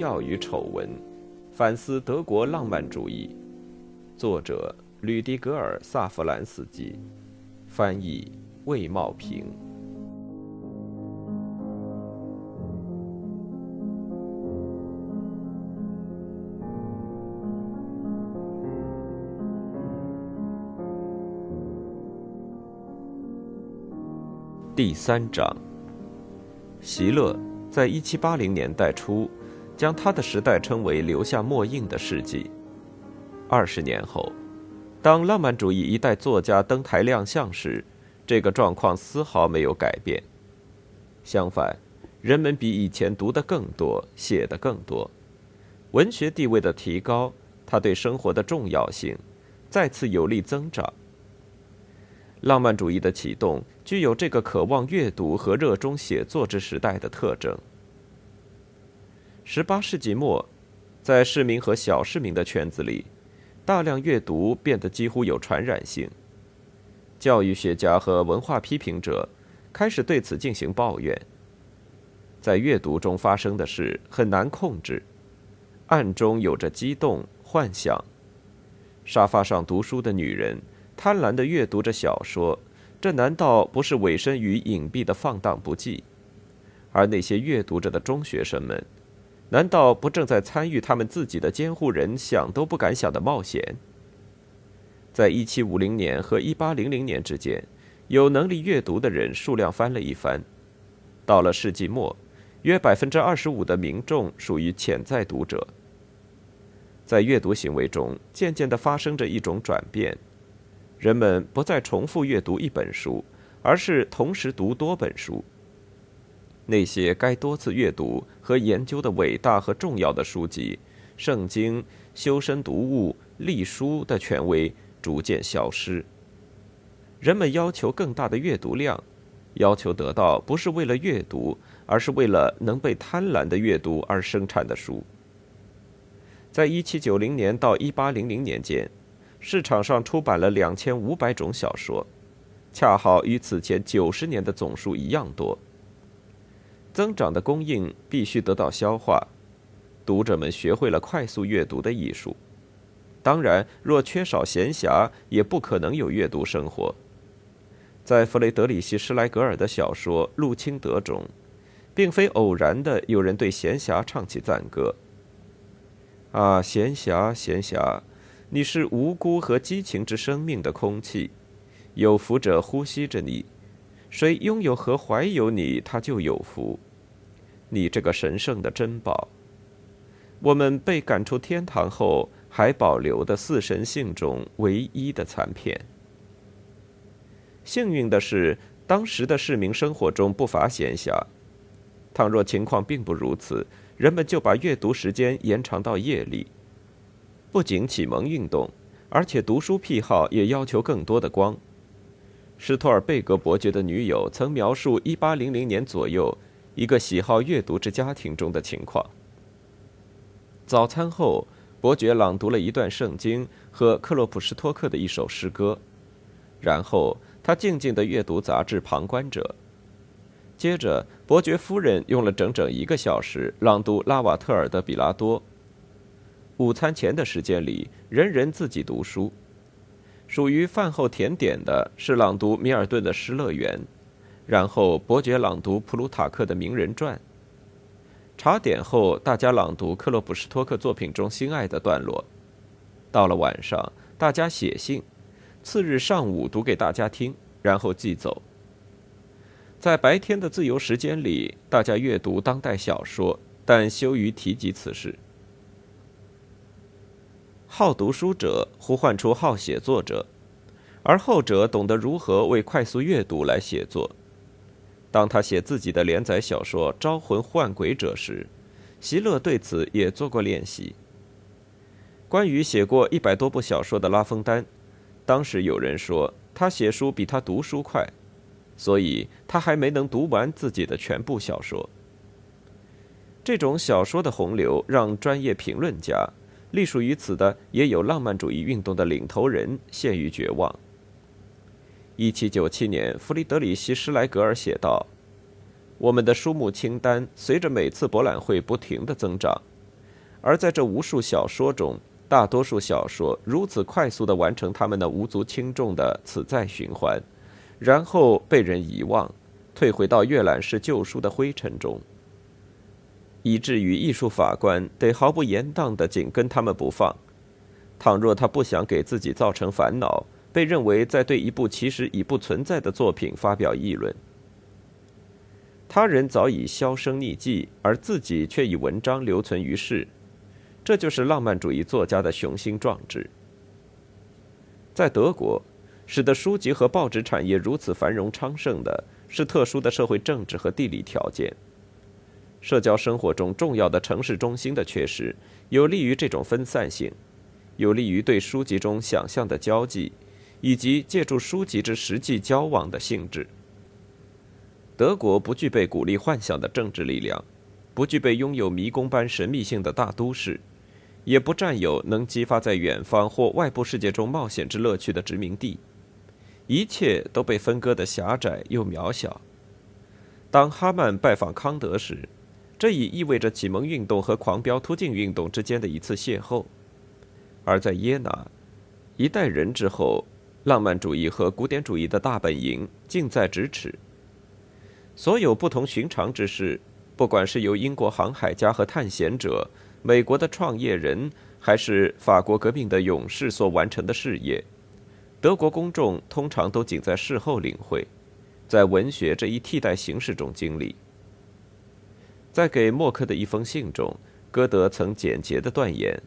荣耀与丑闻》，反思德国浪漫主义。作者：吕迪格尔·萨弗兰斯基，翻译：魏茂平。第三章，席勒在一七八零年代初，将他的时代称为“留下墨印的世纪”。二十年后，当浪漫主义一代作家登台亮相时，这个状况丝毫没有改变。相反，人们比以前读得更多，写得更多。文学地位的提高，它对生活的重要性，再次有力增长。浪漫主义的启动具有这个渴望阅读和热衷写作之时代的特征。十八世纪末，在市民和小市民的圈子里，大量阅读变得几乎有传染性。教育学家和文化批评者开始对此进行抱怨。在阅读中发生的事很难控制，暗中有着激动幻想。沙发上读书的女人。贪婪地阅读着小说，这难道不是委身于隐蔽的放荡不羁？而那些阅读着的中学生们，难道不正在参与他们自己的监护人想都不敢想的冒险？在一七五零年和一八零零年之间，有能力阅读的人数量翻了一番。到了世纪末，约百分之二十五的民众属于潜在读者。在阅读行为中，渐渐地发生着一种转变。人们不再重复阅读一本书，而是同时读多本书。那些该多次阅读和研究的伟大和重要的书籍，《圣经》《修身读物》《隶书》的权威逐渐消失。人们要求更大的阅读量，要求得到不是为了阅读，而是为了能被贪婪的阅读而生产的书。在一七九零年到一八零零年间。市场上出版了两千五百种小说，恰好与此前九十年的总数一样多。增长的供应必须得到消化，读者们学会了快速阅读的艺术。当然，若缺少闲暇，也不可能有阅读生活。在弗雷德里希·施莱格尔的小说《路清德》中，并非偶然的有人对闲暇唱起赞歌。啊，闲暇，闲暇！你是无辜和激情之生命的空气，有福者呼吸着你，谁拥有和怀有你，他就有福。你这个神圣的珍宝，我们被赶出天堂后还保留的四神性中唯一的残片。幸运的是，当时的市民生活中不乏闲暇。倘若情况并不如此，人们就把阅读时间延长到夜里。不仅启蒙运动，而且读书癖好也要求更多的光。施托尔贝格伯爵的女友曾描述1800年左右一个喜好阅读之家庭中的情况：早餐后，伯爵朗读了一段圣经和克洛普施托克的一首诗歌，然后他静静地阅读杂志《旁观者》。接着，伯爵夫人用了整整一个小时朗读拉瓦特尔的《比拉多》。午餐前的时间里，人人自己读书。属于饭后甜点的是朗读米尔顿的《失乐园》，然后伯爵朗读普鲁塔克的《名人传》。茶点后，大家朗读克洛普什托克作品中心爱的段落。到了晚上，大家写信，次日上午读给大家听，然后寄走。在白天的自由时间里，大家阅读当代小说，但羞于提及此事。好读书者呼唤出好写作者，而后者懂得如何为快速阅读来写作。当他写自己的连载小说《招魂唤鬼者》时，席勒对此也做过练习。关于写过一百多部小说的拉封丹，当时有人说他写书比他读书快，所以他还没能读完自己的全部小说。这种小说的洪流让专业评论家。隶属于此的也有浪漫主义运动的领头人陷于绝望。一七九七年，弗里德里希·施莱格尔写道：“我们的书目清单随着每次博览会不停的增长，而在这无数小说中，大多数小说如此快速的完成他们那无足轻重的此再循环，然后被人遗忘，退回到阅览室旧书的灰尘中，以至于艺术法官得毫不言当的紧跟他们不放。倘若他不想给自己造成烦恼，被认为在对一部其实已不存在的作品发表议论。他人早已销声匿迹，而自己却以文章留存于世，这就是浪漫主义作家的雄心壮志。在德国，使得书籍和报纸产业如此繁荣昌盛的是特殊的社会政治和地理条件。社交生活中重要的城市中心的缺失，有利于这种分散性，有利于对书籍中想象的交际，以及借助书籍之实际交往的性质。德国不具备鼓励幻想的政治力量，不具备拥有迷宫般神秘性的大都市，也不占有能激发在远方或外部世界中冒险之乐趣的殖民地，一切都被分割的狭窄又渺小。当哈曼拜访康德时，这已意味着启蒙运动和狂飙突进运动之间的一次邂逅；而在耶拿，一代人之后，浪漫主义和古典主义的大本营近在咫尺。所有不同寻常之事，不管是由英国航海家和探险者、美国的创业人，还是法国革命的勇士所完成的事业，德国公众通常都仅在事后领会，在文学这一替代形式中经历。在给默克的一封信中，歌德曾简洁的断言：“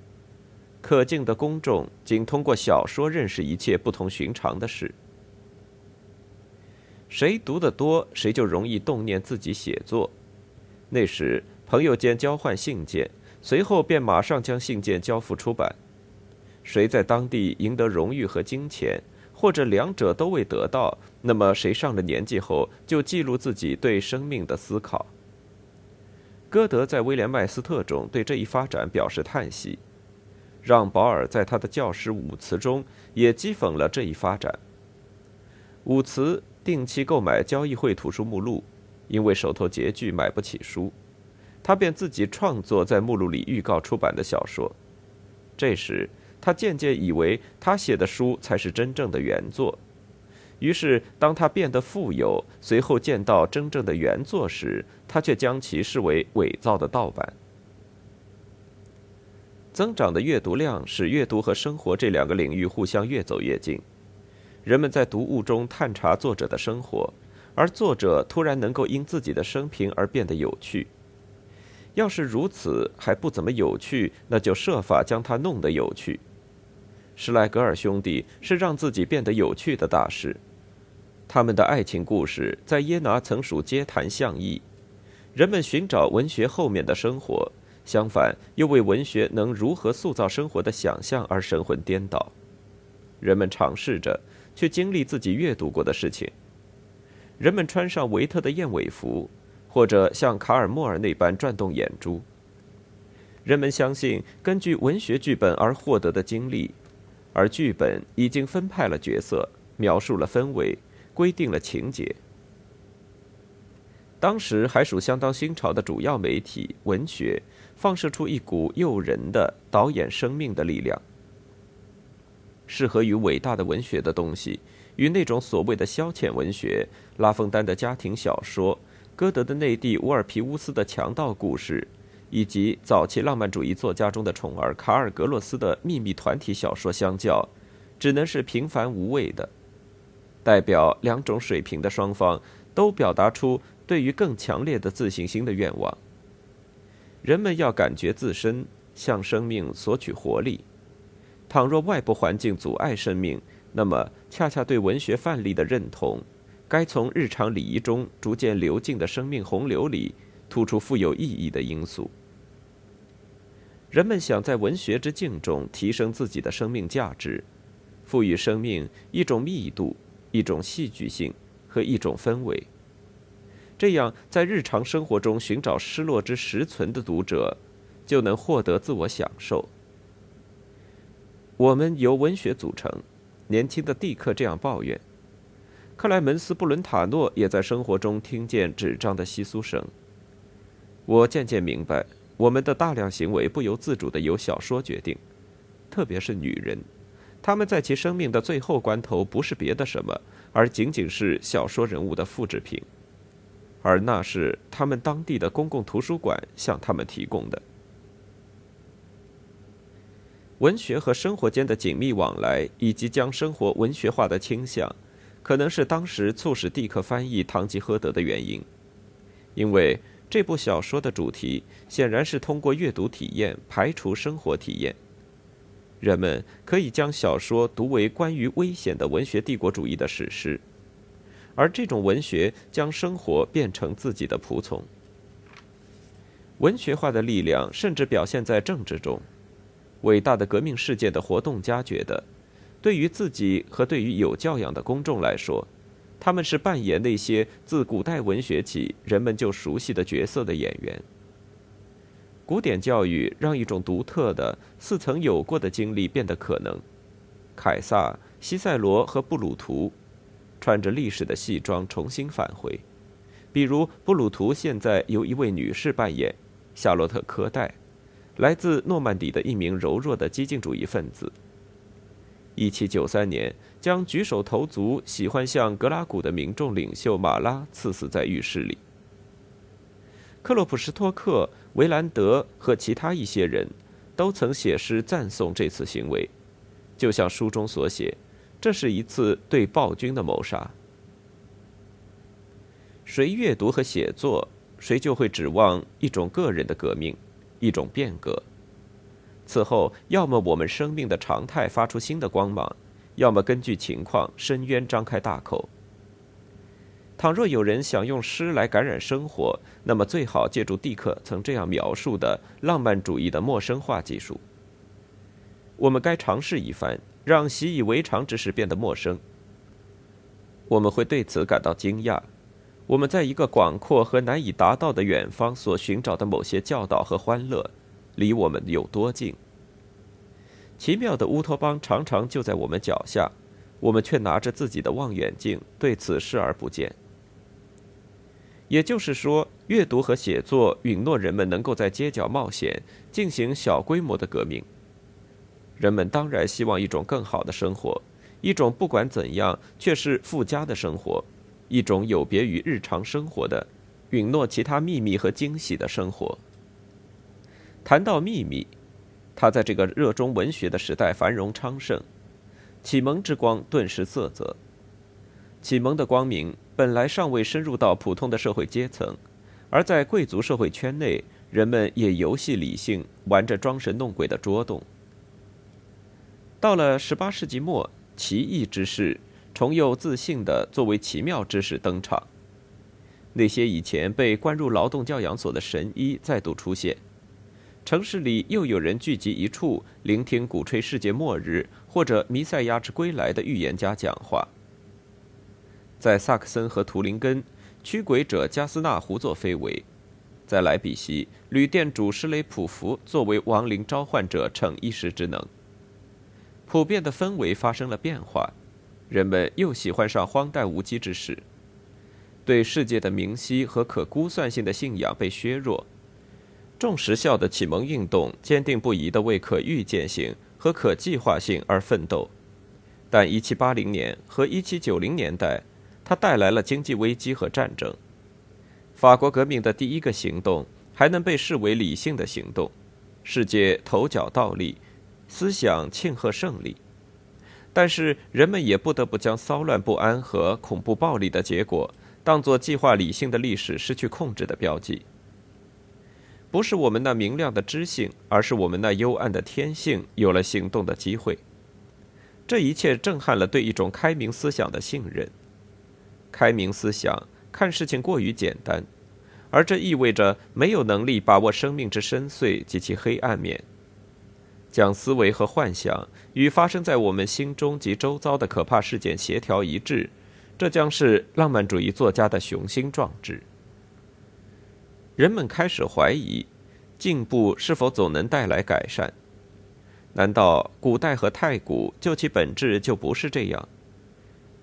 可敬的公众仅通过小说认识一切不同寻常的事。”谁读得多，谁就容易动念自己写作。那时，朋友间交换信件，随后便马上将信件交付出版。谁在当地赢得荣誉和金钱，或者两者都未得到，那么谁上了年纪后就记录自己对生命的思考。歌德在《威廉麦斯特》中对这一发展表示叹息，让保尔在他的教师舞词中也讥讽了这一发展。舞词。定期购买交易会图书目录，因为手头拮据买不起书，他便自己创作在目录里预告出版的小说。这时，他渐渐以为他写的书才是真正的原作。于是，当他变得富有，随后见到真正的原作时，他却将其视为伪造的盗版。增长的阅读量使阅读和生活这两个领域互相越走越近。人们在读物中探查作者的生活，而作者突然能够因自己的生平而变得有趣。要是如此还不怎么有趣，那就设法将它弄得有趣。施莱格尔兄弟是让自己变得有趣的大师，他们的爱情故事在耶拿曾属街谈巷议。人们寻找文学后面的生活，相反又为文学能如何塑造生活的想象而神魂颠倒。人们尝试着。去经历自己阅读过的事情。人们穿上维特的燕尾服，或者像卡尔莫尔那般转动眼珠。人们相信根据文学剧本而获得的经历，而剧本已经分派了角色，描述了氛围，规定了情节。当时还属相当新潮的主要媒体文学，放射出一股诱人的导演生命的力量。适合于伟大的文学的东西，与那种所谓的消遣文学，拉封丹的家庭小说，歌德的内地乌尔皮乌斯的强盗故事，以及早期浪漫主义作家中的宠儿卡尔格洛斯的秘密团体小说相较，只能是平凡无味的。代表两种水平的双方，都表达出对于更强烈的自信心的愿望。人们要感觉自身向生命索取活力。倘若外部环境阻碍生命，那么恰恰对文学范例的认同，该从日常礼仪中逐渐流进的生命洪流里突出富有意义的因素。人们想在文学之境中提升自己的生命价值，赋予生命一种密度、一种戏剧性和一种氛围。这样，在日常生活中寻找失落之实存的读者，就能获得自我享受。我们由文学组成，年轻的蒂克这样抱怨。克莱门斯·布伦塔诺也在生活中听见纸张的窸窣声。我渐渐明白，我们的大量行为不由自主地由小说决定，特别是女人，他们在其生命的最后关头不是别的什么，而仅仅是小说人物的复制品，而那是他们当地的公共图书馆向他们提供的。文学和生活间的紧密往来，以及将生活文学化的倾向，可能是当时促使蒂克翻译《堂吉诃德》的原因。因为这部小说的主题显然是通过阅读体验排除生活体验。人们可以将小说读为关于危险的文学帝国主义的史诗，而这种文学将生活变成自己的仆从。文学化的力量甚至表现在政治中。伟大的革命事件的活动家觉得，对于自己和对于有教养的公众来说，他们是扮演那些自古代文学起人们就熟悉的角色的演员。古典教育让一种独特的、似曾有过的经历变得可能。凯撒、西塞罗和布鲁图穿着历史的戏装重新返回，比如布鲁图现在由一位女士扮演，夏洛特·科代。来自诺曼底的一名柔弱的激进主义分子。一七九三年，将举手投足喜欢向格拉古的民众领袖马拉刺死在浴室里。克洛普什托克、维兰德和其他一些人都曾写诗赞颂这次行为，就像书中所写，这是一次对暴君的谋杀。谁阅读和写作，谁就会指望一种个人的革命。一种变革。此后，要么我们生命的常态发出新的光芒，要么根据情况，深渊张开大口。倘若有人想用诗来感染生活，那么最好借助蒂克曾这样描述的浪漫主义的陌生化技术。我们该尝试一番，让习以为常之事变得陌生。我们会对此感到惊讶。我们在一个广阔和难以达到的远方所寻找的某些教导和欢乐，离我们有多近？奇妙的乌托邦常常就在我们脚下，我们却拿着自己的望远镜对此视而不见。也就是说，阅读和写作允诺人们能够在街角冒险，进行小规模的革命。人们当然希望一种更好的生活，一种不管怎样却是附加的生活。一种有别于日常生活的、允诺其他秘密和惊喜的生活。谈到秘密，他在这个热衷文学的时代繁荣昌盛，启蒙之光顿时色泽。启蒙的光明本来尚未深入到普通的社会阶层，而在贵族社会圈内，人们也游戏理性，玩着装神弄鬼的捉弄。到了十八世纪末，奇异之事。重又自信地作为奇妙之事登场。那些以前被关入劳动教养所的神医再度出现，城市里又有人聚集一处，聆听鼓吹世界末日或者弥赛亚之归来的预言家讲话。在萨克森和图林根，驱鬼者加斯纳胡作非为；在莱比锡，旅店主施雷普福作为亡灵召唤者逞一时之能。普遍的氛围发生了变化。人们又喜欢上荒诞无稽之事，对世界的明晰和可估算性的信仰被削弱。重实效的启蒙运动坚定不移地为可预见性和可计划性而奋斗，但1780年和1790年代，它带来了经济危机和战争。法国革命的第一个行动还能被视为理性的行动，世界头脚倒立，思想庆贺胜利。但是人们也不得不将骚乱不安和恐怖暴力的结果当作计划理性的历史失去控制的标记。不是我们那明亮的知性，而是我们那幽暗的天性有了行动的机会。这一切震撼了对一种开明思想的信任。开明思想看事情过于简单，而这意味着没有能力把握生命之深邃及其黑暗面。将思维和幻想与发生在我们心中及周遭的可怕事件协调一致，这将是浪漫主义作家的雄心壮志。人们开始怀疑，进步是否总能带来改善？难道古代和太古就其本质就不是这样？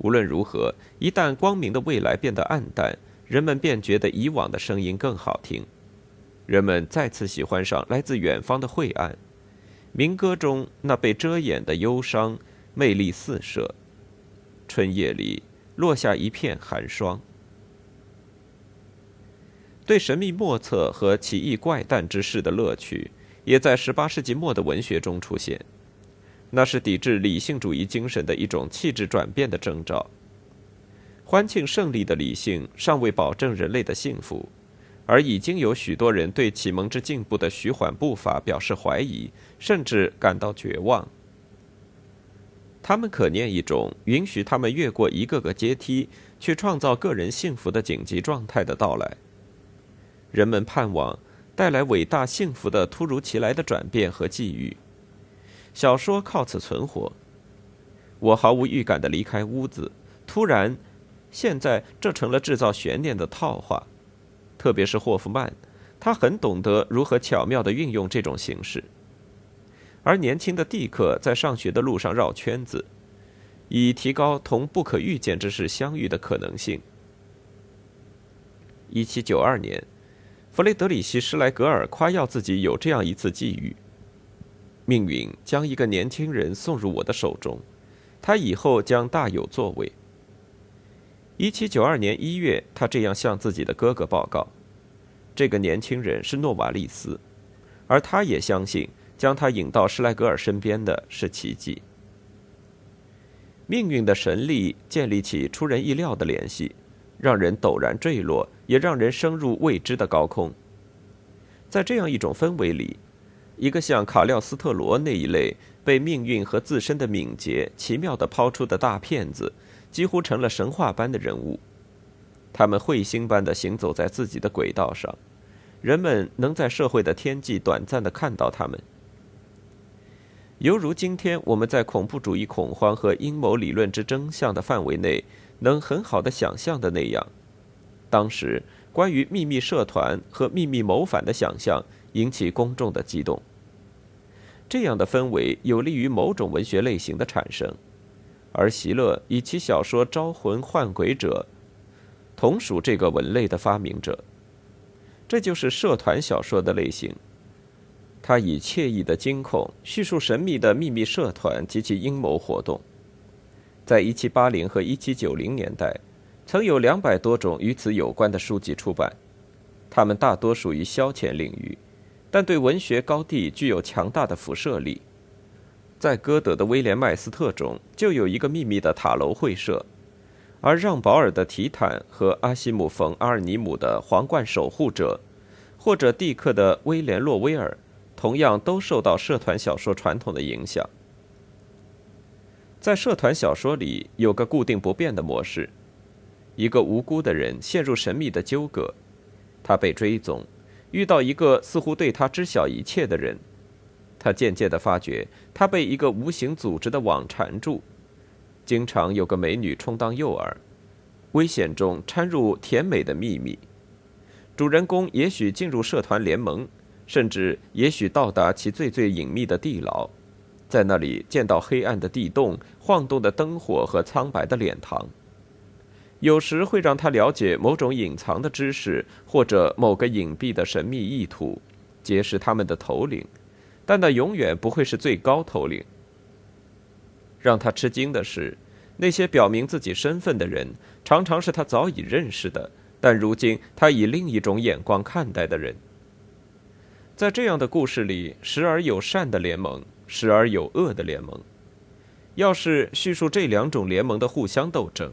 无论如何，一旦光明的未来变得暗淡，人们便觉得以往的声音更好听。人们再次喜欢上来自远方的晦暗，民歌中那被遮掩的忧伤，魅力四射。春夜里落下一片寒霜。对神秘莫测和奇异怪诞之事的乐趣，也在18世纪末的文学中出现。那是抵制理性主义精神的一种气质转变的征兆。欢庆胜利的理性尚未保证人类的幸福，而已经有许多人对启蒙之进步的徐缓步伐表示怀疑，甚至感到绝望。他们可念一种允许他们越过一个个阶梯，去创造个人幸福的紧急状态的到来。人们盼望带来伟大幸福的突如其来的转变和际遇。小说靠此存活。我毫无预感的离开屋子，突然，现在这成了制造悬念的套话。特别是霍夫曼，他很懂得如何巧妙的运用这种形式。而年轻的蒂克在上学的路上绕圈子，以提高同不可预见之事相遇的可能性。一七九二年，弗雷德里希·施莱格尔夸耀自己有这样一次际遇。命运将一个年轻人送入我的手中，他以后将大有作为。一七九二年一月，他这样向自己的哥哥报告：这个年轻人是诺瓦利斯，而他也相信将他引到施莱格尔身边的是奇迹。命运的神力建立起出人意料的联系，让人陡然坠落，也让人升入未知的高空。在这样一种氛围里。一个像卡廖斯特罗那一类被命运和自身的敏捷奇妙地抛出的大骗子，几乎成了神话般的人物。他们彗星般地行走在自己的轨道上，人们能在社会的天际短暂地看到他们，犹如今天我们在恐怖主义恐慌和阴谋理论之真相的范围内能很好地想象的那样。当时关于秘密社团和秘密谋反的想象引起公众的激动。这样的氛围有利于某种文学类型的产生，而席勒以其小说《招魂唤鬼者》同属这个文类的发明者。这就是社团小说的类型。他以惬意的惊恐叙述神秘的秘密社团及其阴谋活动。在1780和1790年代，曾有两百多种与此有关的书籍出版，它们大多属于消遣领域。但对文学高地具有强大的辐射力。在歌德的《威廉·麦斯特》中，就有一个秘密的塔楼会社；而让·保尔的《提坦》和阿西姆·冯·阿尔尼姆的《皇冠守护者》，或者蒂克的《威廉·洛威尔》，同样都受到社团小说传统的影响。在社团小说里，有个固定不变的模式：一个无辜的人陷入神秘的纠葛，他被追踪。遇到一个似乎对他知晓一切的人，他渐渐地发觉他被一个无形组织的网缠住。经常有个美女充当诱饵，危险中掺入甜美的秘密。主人公也许进入社团联盟，甚至也许到达其最最隐秘的地牢，在那里见到黑暗的地洞、晃动的灯火和苍白的脸庞。有时会让他了解某种隐藏的知识，或者某个隐蔽的神秘意图，结识他们的头领，但那永远不会是最高头领。让他吃惊的是，那些表明自己身份的人，常常是他早已认识的，但如今他以另一种眼光看待的人。在这样的故事里，时而有善的联盟，时而有恶的联盟。要是叙述这两种联盟的互相斗争，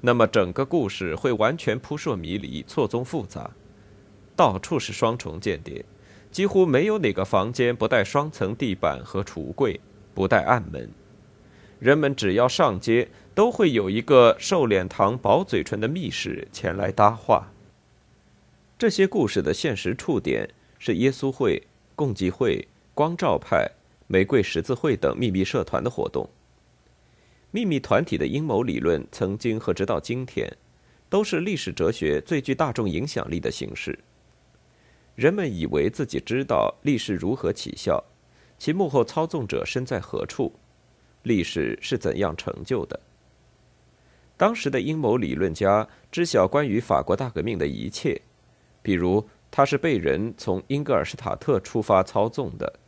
那么整个故事会完全扑朔迷离、错综复杂，到处是双重间谍，几乎没有哪个房间不带双层地板和橱柜，不带暗门。人们只要上街，都会有一个瘦脸膛、薄嘴唇的密使前来搭话。这些故事的现实触点是耶稣会、共济会、光照派、玫瑰十字会等秘密社团的活动。秘密团体的阴谋理论，曾经和直到今天，都是历史哲学最具大众影响力的形式。人们以为自己知道历史如何起效，其幕后操纵者身在何处，历史是怎样成就的。当时的阴谋理论家知晓关于法国大革命的一切，比如他是被人从英格尔施塔特出发操纵的，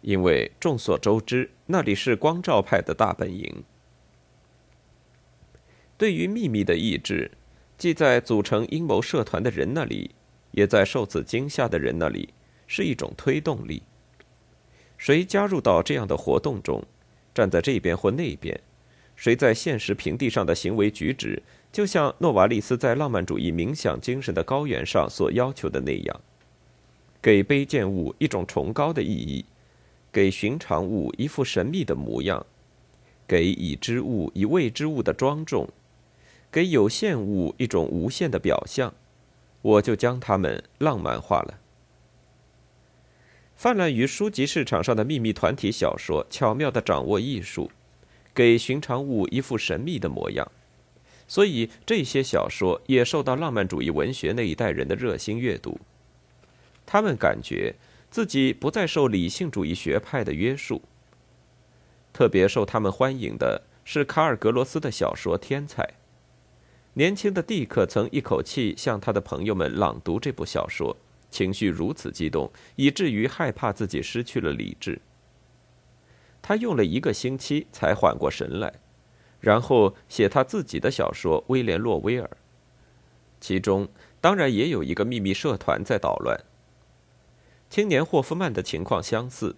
因为众所周知那里是光照派的大本营。对于秘密的意志，既在组成阴谋社团的人那里，也在受此惊吓的人那里，是一种推动力。谁加入到这样的活动中，站在这边或那边。谁在现实平地上的行为举止，就像诺瓦利斯在浪漫主义冥想精神的高原上所要求的那样，给卑贱物一种崇高的意义，给寻常物一副神秘的模样，给已知物以未知物的庄重，给有限物一种无限的表象，我就将它们浪漫化了。泛滥于书籍市场上的秘密团体小说，巧妙地掌握艺术。给寻常物一副神秘的模样，所以这些小说也受到浪漫主义文学那一代人的热心阅读。他们感觉自己不再受理性主义学派的约束。特别受他们欢迎的是卡尔格罗斯的小说《天才》。年轻的蒂克曾一口气向他的朋友们朗读这部小说，情绪如此激动，以至于害怕自己失去了理智。他用了一个星期才缓过神来，然后写他自己的小说《威廉·洛威尔》，其中当然也有一个秘密社团在捣乱。青年霍夫曼的情况相似，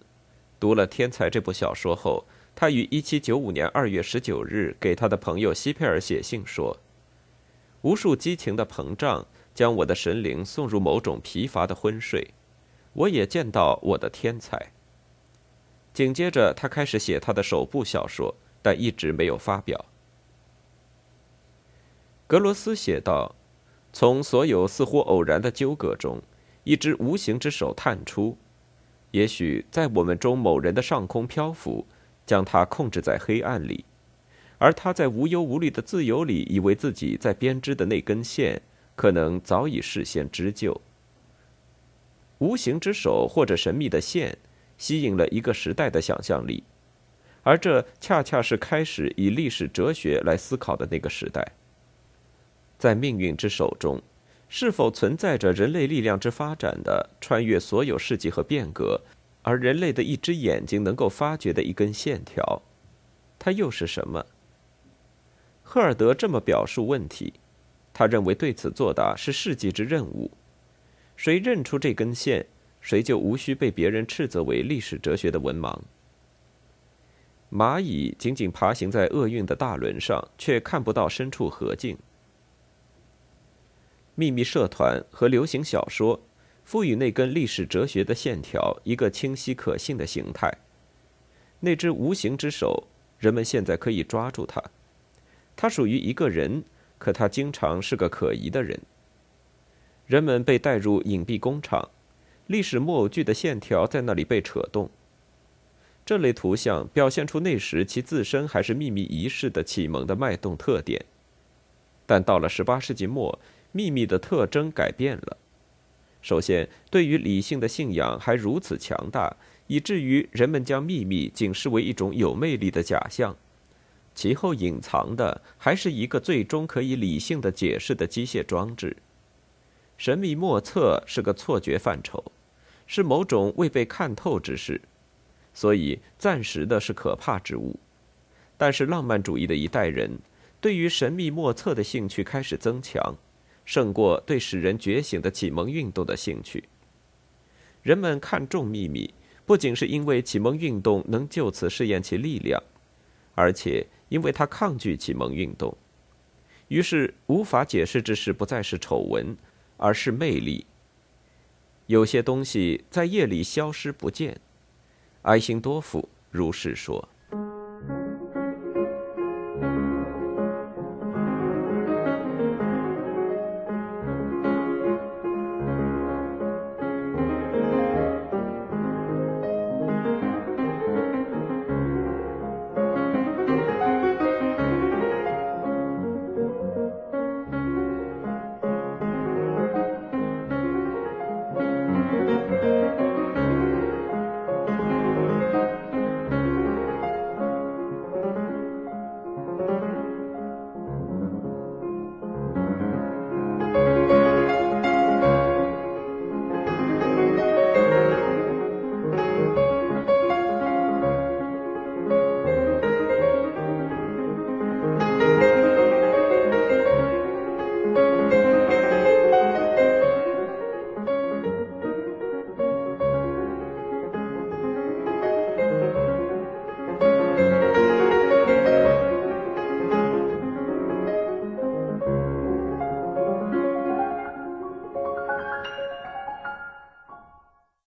读了《天才》这部小说后，他于1795年2月19日给他的朋友西佩尔写信说：“无数激情的膨胀将我的神灵送入某种疲乏的昏睡，我也见到我的天才。”紧接着，他开始写他的首部小说，但一直没有发表。格罗斯写道：“从所有似乎偶然的纠葛中，一只无形之手探出，也许在我们中某人的上空漂浮，将他控制在黑暗里，而他在无忧无虑的自由里，以为自己在编织的那根线，可能早已事先织就。无形之手或者神秘的线。”吸引了一个时代的想象力，而这恰恰是开始以历史哲学来思考的那个时代。在命运之手中，是否存在着人类力量之发展的穿越所有世纪和变革，而人类的一只眼睛能够发掘的一根线条？它又是什么？赫尔德这么表述问题，他认为对此作答是世纪之任务。谁认出这根线？谁就无需被别人斥责为历史哲学的文盲。蚂蚁仅仅爬行在厄运的大轮上，却看不到深处河境。秘密社团和流行小说赋予那根历史哲学的线条一个清晰可信的形态。那只无形之手，人们现在可以抓住它。它属于一个人，可他经常是个可疑的人。人们被带入隐蔽工厂。历史木偶剧的线条在那里被扯动。这类图像表现出那时其自身还是秘密仪式的启蒙的脉动特点，但到了18世纪末，秘密的特征改变了。首先，对于理性的信仰还如此强大，以至于人们将秘密仅视为一种有魅力的假象；其后，隐藏的还是一个最终可以理性的解释的机械装置。神秘莫测是个错觉范畴。是某种未被看透之事，所以暂时的是可怕之物。但是浪漫主义的一代人对于神秘莫测的兴趣开始增强，胜过对使人觉醒的启蒙运动的兴趣。人们看重秘密，不仅是因为启蒙运动能就此试验其力量，而且因为他抗拒启蒙运动。于是无法解释之事不再是丑闻，而是魅力。有些东西在夜里消失不见，埃辛多夫如是说。